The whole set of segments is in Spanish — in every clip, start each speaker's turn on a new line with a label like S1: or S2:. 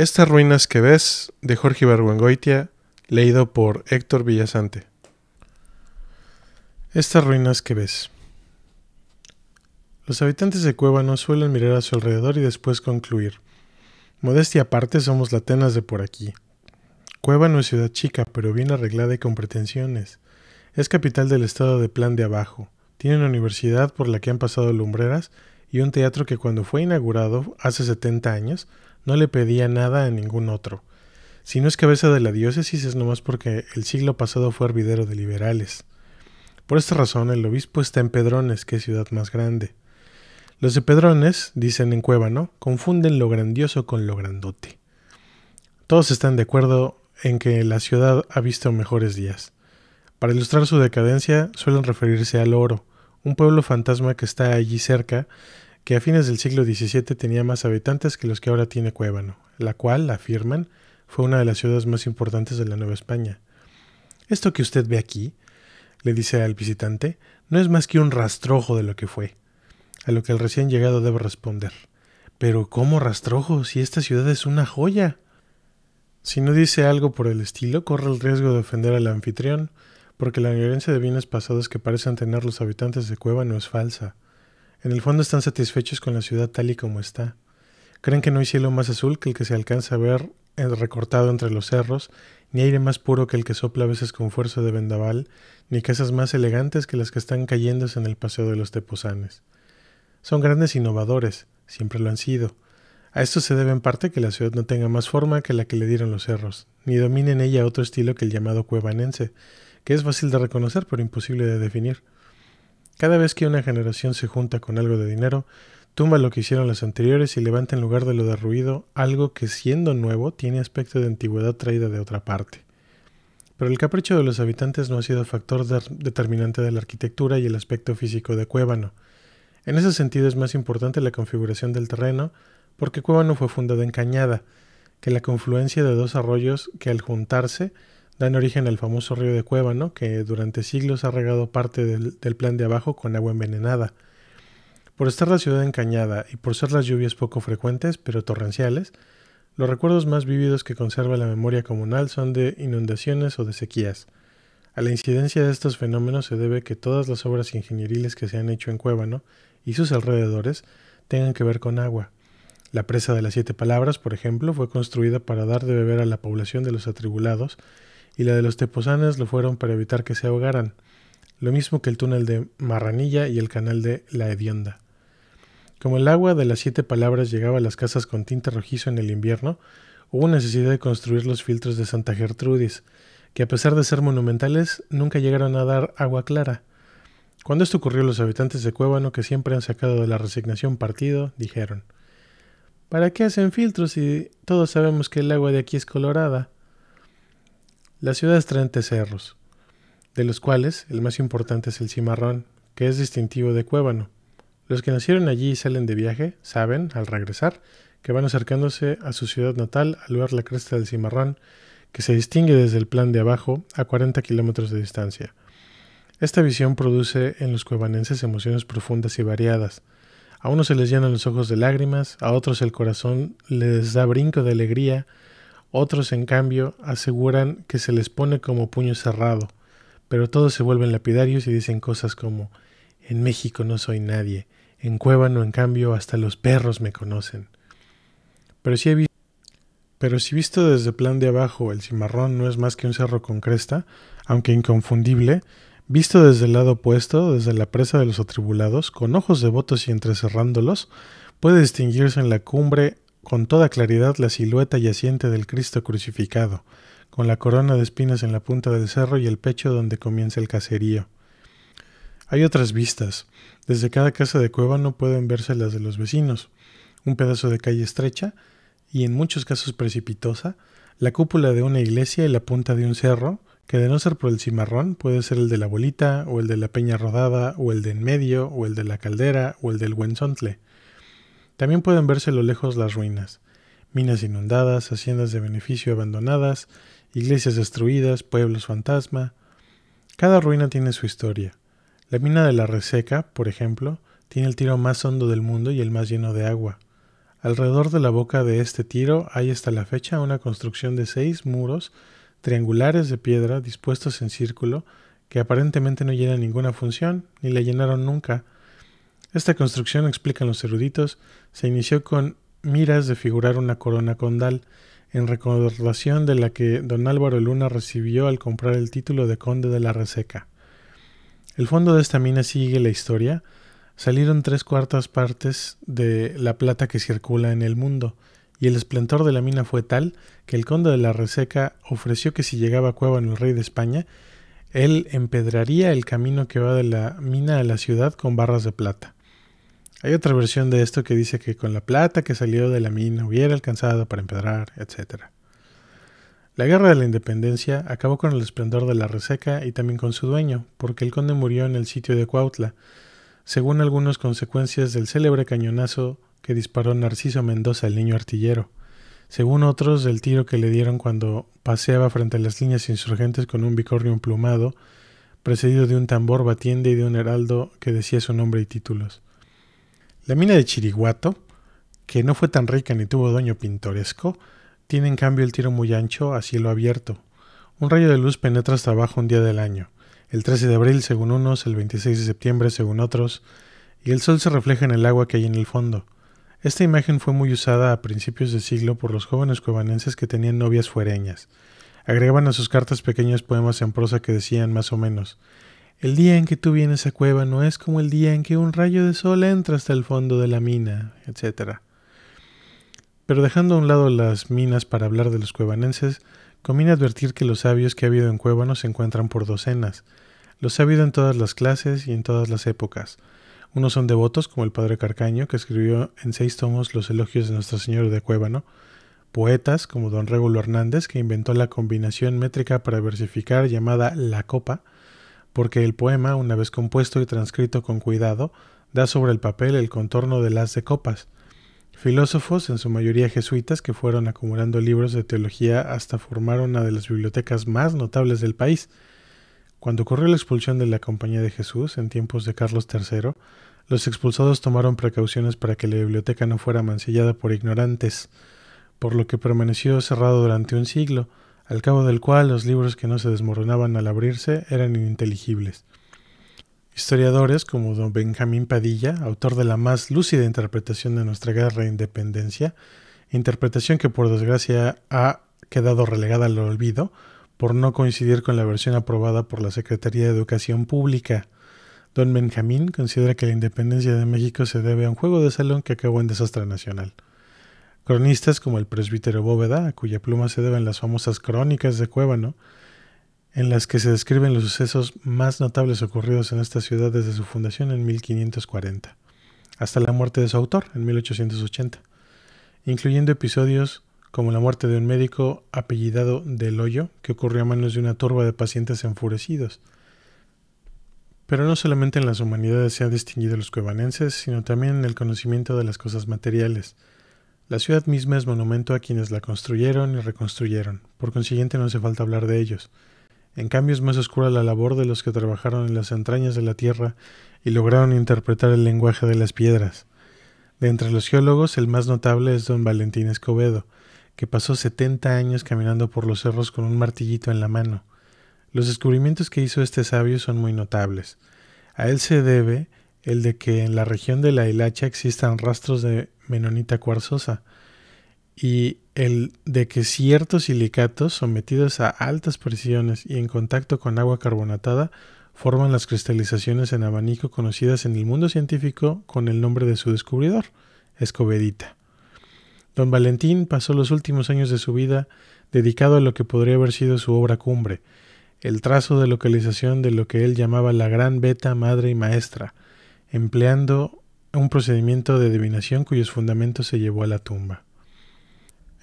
S1: Estas ruinas que ves, de Jorge Ibargüengoitia, leído por Héctor Villasante. Estas ruinas que ves. Los habitantes de Cuébano suelen mirar a su alrededor y después concluir. Modestia aparte, somos la Atenas de por aquí. Cuébano es ciudad chica, pero bien arreglada y con pretensiones. Es capital del estado de Plan de Abajo. Tiene una universidad por la que han pasado lumbreras y un teatro que cuando fue inaugurado hace 70 años no le pedía nada a ningún otro. Si no es cabeza de la diócesis es nomás porque el siglo pasado fue hervidero de liberales. Por esta razón el obispo está en Pedrones, que es ciudad más grande. Los de Pedrones, dicen en Cuébano, confunden lo grandioso con lo grandote. Todos están de acuerdo en que la ciudad ha visto mejores días. Para ilustrar su decadencia suelen referirse al oro, un pueblo fantasma que está allí cerca, que a fines del siglo XVII tenía más habitantes que los que ahora tiene Cuébano, la cual, afirman, fue una de las ciudades más importantes de la Nueva España. Esto que usted ve aquí, le dice al visitante, no es más que un rastrojo de lo que fue a lo que el recién llegado debe responder. Pero ¿cómo rastrojo si esta ciudad es una joya? Si no dice algo por el estilo, corre el riesgo de ofender al anfitrión, porque la violencia de bienes pasados que parecen tener los habitantes de Cueva no es falsa. En el fondo están satisfechos con la ciudad tal y como está. Creen que no hay cielo más azul que el que se alcanza a ver recortado entre los cerros, ni aire más puro que el que sopla a veces con fuerza de vendaval, ni casas más elegantes que las que están cayéndose en el paseo de los teposanes. Son grandes innovadores, siempre lo han sido. A esto se debe en parte que la ciudad no tenga más forma que la que le dieron los cerros, ni domine en ella otro estilo que el llamado cuevanense, que es fácil de reconocer pero imposible de definir. Cada vez que una generación se junta con algo de dinero, tumba lo que hicieron las anteriores y levanta en lugar de lo derruido algo que siendo nuevo tiene aspecto de antigüedad traída de otra parte. Pero el capricho de los habitantes no ha sido factor determinante de la arquitectura y el aspecto físico de Cuébano, en ese sentido es más importante la configuración del terreno, porque Cuébano fue fundada en cañada, que la confluencia de dos arroyos que al juntarse dan origen al famoso río de Cuébano, que durante siglos ha regado parte del, del plan de abajo con agua envenenada. Por estar la ciudad encañada y por ser las lluvias poco frecuentes, pero torrenciales, los recuerdos más vívidos que conserva la memoria comunal son de inundaciones o de sequías. A la incidencia de estos fenómenos se debe que todas las obras ingenieriles que se han hecho en Cuébano y sus alrededores tengan que ver con agua. La presa de las siete palabras, por ejemplo, fue construida para dar de beber a la población de los atribulados, y la de los teposanes lo fueron para evitar que se ahogaran, lo mismo que el túnel de Marranilla y el canal de La Hedionda. Como el agua de las siete palabras llegaba a las casas con tinta rojizo en el invierno, hubo necesidad de construir los filtros de Santa Gertrudis, que a pesar de ser monumentales, nunca llegaron a dar agua clara. Cuando esto ocurrió, los habitantes de Cuébano, que siempre han sacado de la resignación partido, dijeron ¿Para qué hacen filtros si todos sabemos que el agua de aquí es colorada? La ciudad es treinta cerros, de los cuales el más importante es el cimarrón, que es distintivo de Cuébano. Los que nacieron allí y salen de viaje saben, al regresar, que van acercándose a su ciudad natal al ver la cresta del cimarrón, que se distingue desde el plan de abajo a 40 kilómetros de distancia. Esta visión produce en los cuevanenses emociones profundas y variadas. A unos se les llenan los ojos de lágrimas, a otros el corazón les da brinco de alegría, otros en cambio aseguran que se les pone como puño cerrado, pero todos se vuelven lapidarios y dicen cosas como en México no soy nadie, en Cuébano en cambio hasta los perros me conocen. Pero si, he pero si visto desde plan de abajo el cimarrón no es más que un cerro con cresta, aunque inconfundible, Visto desde el lado opuesto, desde la presa de los atribulados, con ojos devotos y entrecerrándolos, puede distinguirse en la cumbre con toda claridad la silueta yaciente del Cristo crucificado, con la corona de espinas en la punta del cerro y el pecho donde comienza el caserío. Hay otras vistas. Desde cada casa de cueva no pueden verse las de los vecinos. Un pedazo de calle estrecha y en muchos casos precipitosa, la cúpula de una iglesia y la punta de un cerro, que de no ser por el cimarrón puede ser el de la bolita, o el de la peña rodada, o el de en medio, o el de la caldera, o el del huenzontle. También pueden verse a lo lejos las ruinas, minas inundadas, haciendas de beneficio abandonadas, iglesias destruidas, pueblos fantasma. Cada ruina tiene su historia. La mina de la Reseca, por ejemplo, tiene el tiro más hondo del mundo y el más lleno de agua. Alrededor de la boca de este tiro hay hasta la fecha una construcción de seis muros triangulares de piedra dispuestos en círculo que aparentemente no llenan ninguna función ni la llenaron nunca. Esta construcción, explican los eruditos, se inició con miras de figurar una corona condal, en recordación de la que don Álvaro Luna recibió al comprar el título de conde de la Reseca. El fondo de esta mina sigue la historia. Salieron tres cuartas partes de la plata que circula en el mundo, y el esplendor de la mina fue tal que el conde de la Reseca ofreció que si llegaba a Cueva en el rey de España, él empedraría el camino que va de la mina a la ciudad con barras de plata. Hay otra versión de esto que dice que con la plata que salió de la mina hubiera alcanzado para empedrar, etc. La guerra de la independencia acabó con el esplendor de la reseca y también con su dueño, porque el conde murió en el sitio de Cuautla, según algunas consecuencias del célebre cañonazo que disparó Narciso Mendoza, el niño artillero, según otros del tiro que le dieron cuando paseaba frente a las líneas insurgentes con un bicornio emplumado, precedido de un tambor batiente y de un heraldo que decía su nombre y títulos. La mina de Chiriguato, que no fue tan rica ni tuvo dueño pintoresco, tiene en cambio el tiro muy ancho a cielo abierto. Un rayo de luz penetra hasta abajo un día del año, el 13 de abril según unos, el 26 de septiembre según otros, y el sol se refleja en el agua que hay en el fondo. Esta imagen fue muy usada a principios de siglo por los jóvenes cuevanenses que tenían novias fuereñas. Agregaban a sus cartas pequeños poemas en prosa que decían más o menos el día en que tú vienes a cueva no es como el día en que un rayo de sol entra hasta el fondo de la mina, etc. Pero dejando a un lado las minas para hablar de los cuevanenses, conviene advertir que los sabios que ha habido en Cueva se encuentran por docenas. Los ha habido en todas las clases y en todas las épocas. Unos son devotos, como el padre Carcaño, que escribió en seis tomos los elogios de Nuestro Señor de Cuébano, poetas, como don Régulo Hernández, que inventó la combinación métrica para versificar llamada la copa, porque el poema, una vez compuesto y transcrito con cuidado, da sobre el papel el contorno de las de copas. Filósofos, en su mayoría jesuitas, que fueron acumulando libros de teología hasta formar una de las bibliotecas más notables del país. Cuando ocurrió la expulsión de la Compañía de Jesús en tiempos de Carlos III, los expulsados tomaron precauciones para que la biblioteca no fuera mancillada por ignorantes, por lo que permaneció cerrado durante un siglo, al cabo del cual los libros que no se desmoronaban al abrirse eran ininteligibles. Historiadores como don Benjamín Padilla, autor de la más lúcida interpretación de nuestra guerra de independencia, interpretación que por desgracia ha quedado relegada al olvido por no coincidir con la versión aprobada por la Secretaría de Educación Pública. Don Benjamín considera que la independencia de México se debe a un juego de salón que acabó en desastre nacional. Cronistas como el presbítero Bóveda, a cuya pluma se deben las famosas crónicas de Cuébano, en las que se describen los sucesos más notables ocurridos en esta ciudad desde su fundación en 1540, hasta la muerte de su autor en 1880, incluyendo episodios como la muerte de un médico apellidado Del Hoyo, que ocurrió a manos de una turba de pacientes enfurecidos. Pero no solamente en las humanidades se han distinguido los cuevanenses, sino también en el conocimiento de las cosas materiales, la ciudad misma es monumento a quienes la construyeron y reconstruyeron, por consiguiente no hace falta hablar de ellos. En cambio es más oscura la labor de los que trabajaron en las entrañas de la tierra y lograron interpretar el lenguaje de las piedras. De entre los geólogos, el más notable es don Valentín Escobedo, que pasó setenta años caminando por los cerros con un martillito en la mano. Los descubrimientos que hizo este sabio son muy notables. A él se debe el de que en la región de la hilacha existan rastros de menonita cuarzosa y el de que ciertos silicatos sometidos a altas presiones y en contacto con agua carbonatada forman las cristalizaciones en abanico conocidas en el mundo científico con el nombre de su descubridor, Escobedita. Don Valentín pasó los últimos años de su vida dedicado a lo que podría haber sido su obra cumbre, el trazo de localización de lo que él llamaba la gran beta madre y maestra, empleando un procedimiento de adivinación cuyos fundamentos se llevó a la tumba.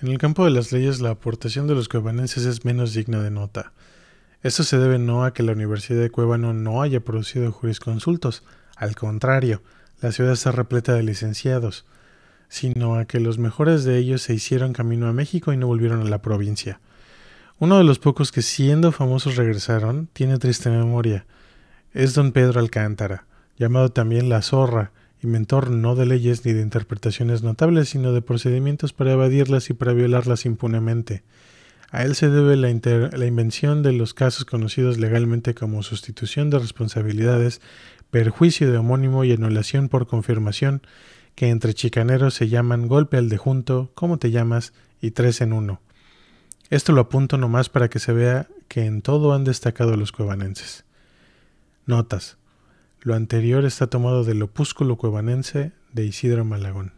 S1: En el campo de las leyes la aportación de los cuevanenses es menos digna de nota. Esto se debe no a que la Universidad de Cuevano no haya producido jurisconsultos, al contrario, la ciudad está repleta de licenciados, sino a que los mejores de ellos se hicieron camino a México y no volvieron a la provincia. Uno de los pocos que siendo famosos regresaron tiene triste memoria. Es don Pedro Alcántara, llamado también La Zorra, inventor no de leyes ni de interpretaciones notables, sino de procedimientos para evadirlas y para violarlas impunemente. A él se debe la, la, invención de los casos conocidos legalmente como sustitución de responsabilidades, perjuicio de homónimo y anulación por confirmación, que entre chicaneros se llaman golpe al de junto, cómo te llamas y tres en uno. Esto lo apunto nomás para que se vea que en todo han destacado los cuevanenses. Notas. Lo anterior está tomado del opúsculo cuevanense de Isidro Malagón.